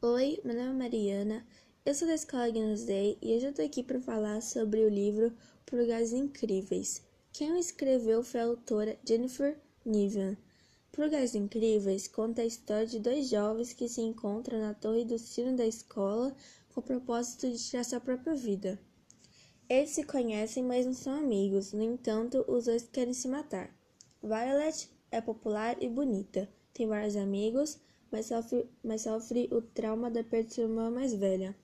Oi, meu nome é Mariana, eu sou da Escola Agnus Dei e hoje eu tô aqui para falar sobre o livro Por Lugares Incríveis. Quem o escreveu foi a autora Jennifer Niven. Por Lugares Incríveis conta a história de dois jovens que se encontram na torre do sino da escola com o propósito de tirar sua própria vida. Eles se conhecem, mas não são amigos, no entanto, os dois querem se matar. Violet é popular e bonita, tem vários amigos, mas sofre, mas sofre o trauma da perda de sua irmã mais velha.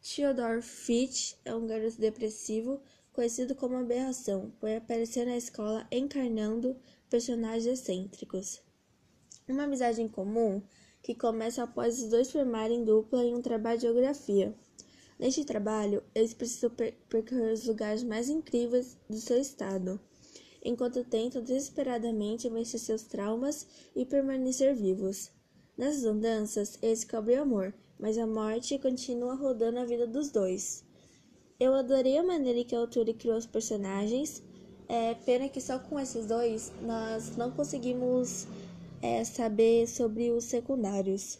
Theodore Fitch é um garoto depressivo, conhecido como aberração, por aparecer na escola encarnando personagens excêntricos. Uma amizade em comum que começa após os dois formarem dupla em um trabalho de geografia. Neste trabalho, eles precisam percorrer os lugares mais incríveis do seu estado enquanto tentam desesperadamente vencer seus traumas e permanecer vivos. Nessas andanças, eles descobrem o amor, mas a morte continua rodando a vida dos dois. Eu adorei a maneira que a autora criou os personagens. É pena que só com esses dois nós não conseguimos é, saber sobre os secundários.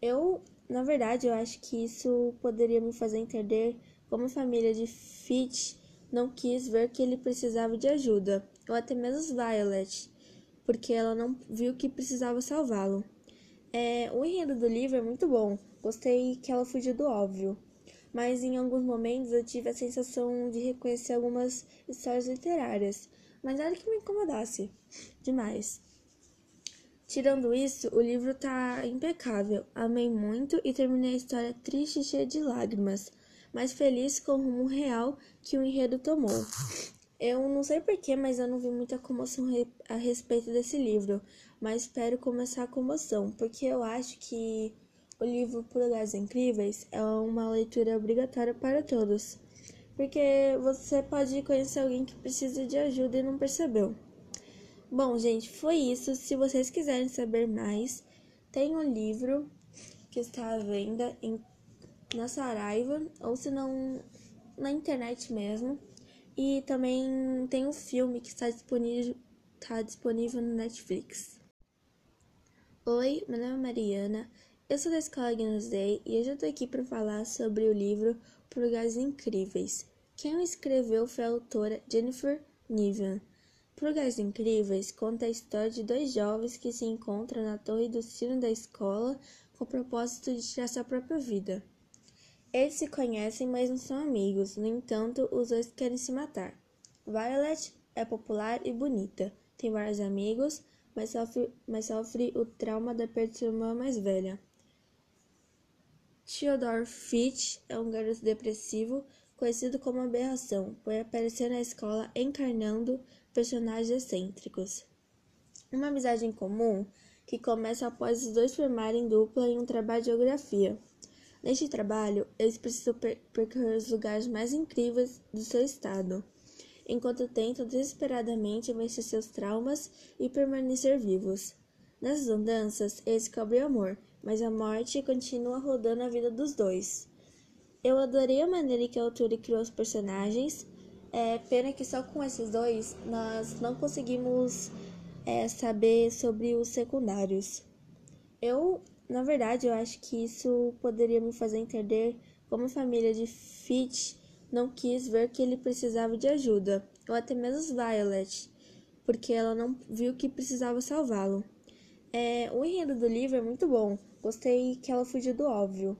Eu, na verdade, eu acho que isso poderia me fazer entender como a família de Fitch não quis ver que ele precisava de ajuda, ou até mesmo Violet, porque ela não viu que precisava salvá-lo. É, o enredo do livro é muito bom, gostei que ela fugiu do óbvio, mas em alguns momentos eu tive a sensação de reconhecer algumas histórias literárias, mas nada que me incomodasse demais. Tirando isso, o livro tá impecável. Amei muito e terminei a história triste e cheia de lágrimas mas feliz com o rumo real que o enredo tomou. Eu não sei porquê, mas eu não vi muita comoção a respeito desse livro, mas espero começar a comoção, porque eu acho que o livro Por Lugares Incríveis é uma leitura obrigatória para todos, porque você pode conhecer alguém que precisa de ajuda e não percebeu. Bom, gente, foi isso. Se vocês quiserem saber mais, tem um livro que está à venda em na Saraiva, ou se não na internet mesmo. E também tem um filme que está disponível, está disponível no Netflix. Oi, meu nome é Mariana, eu sou da Escola Dei e hoje eu tô aqui para falar sobre o livro Por Lugares Incríveis. Quem o escreveu foi a autora Jennifer Niven. Por Lugares Incríveis conta a história de dois jovens que se encontram na torre do sino da escola com o propósito de tirar sua própria vida. Eles se conhecem, mas não são amigos, no entanto, os dois querem se matar. Violet é popular e bonita, tem vários amigos, mas sofre, mas sofre o trauma da perda de sua irmã mais velha. Theodore Fitch é um garoto depressivo, conhecido como aberração, por aparecer na escola encarnando personagens excêntricos. Uma amizade em comum que começa após os dois formarem dupla em um trabalho de geografia. Neste trabalho, eles precisam percorrer os lugares mais incríveis do seu estado, enquanto tentam desesperadamente vencer seus traumas e permanecer vivos. Nessas andanças, eles descobrem o amor, mas a morte continua rodando a vida dos dois. Eu adorei a maneira que a autora criou os personagens. É pena que só com esses dois nós não conseguimos é, saber sobre os secundários. Eu na verdade, eu acho que isso poderia me fazer entender como a família de Fitch não quis ver que ele precisava de ajuda, ou até mesmo Violet, porque ela não viu que precisava salvá-lo. É, o enredo do livro é muito bom, gostei que ela fugiu do óbvio,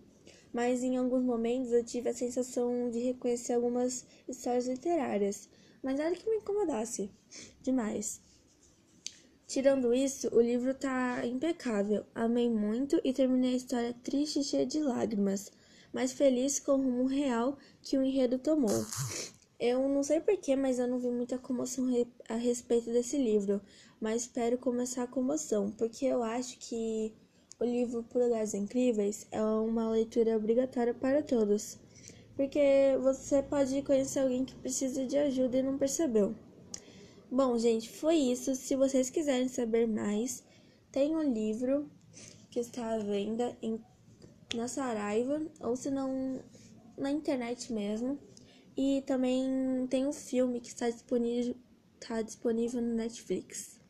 mas em alguns momentos eu tive a sensação de reconhecer algumas histórias literárias, mas nada que me incomodasse demais. Tirando isso, o livro tá impecável. Amei muito e terminei a história triste e cheia de lágrimas, mas feliz com o rumo real que o enredo tomou. Eu não sei porquê, mas eu não vi muita comoção a respeito desse livro, mas espero começar a comoção, porque eu acho que o livro Por Lugares Incríveis é uma leitura obrigatória para todos, porque você pode conhecer alguém que precisa de ajuda e não percebeu. Bom, gente, foi isso. Se vocês quiserem saber mais, tem um livro que está à venda em, na Saraiva, ou se não na internet mesmo. E também tem um filme que está disponível, está disponível no Netflix.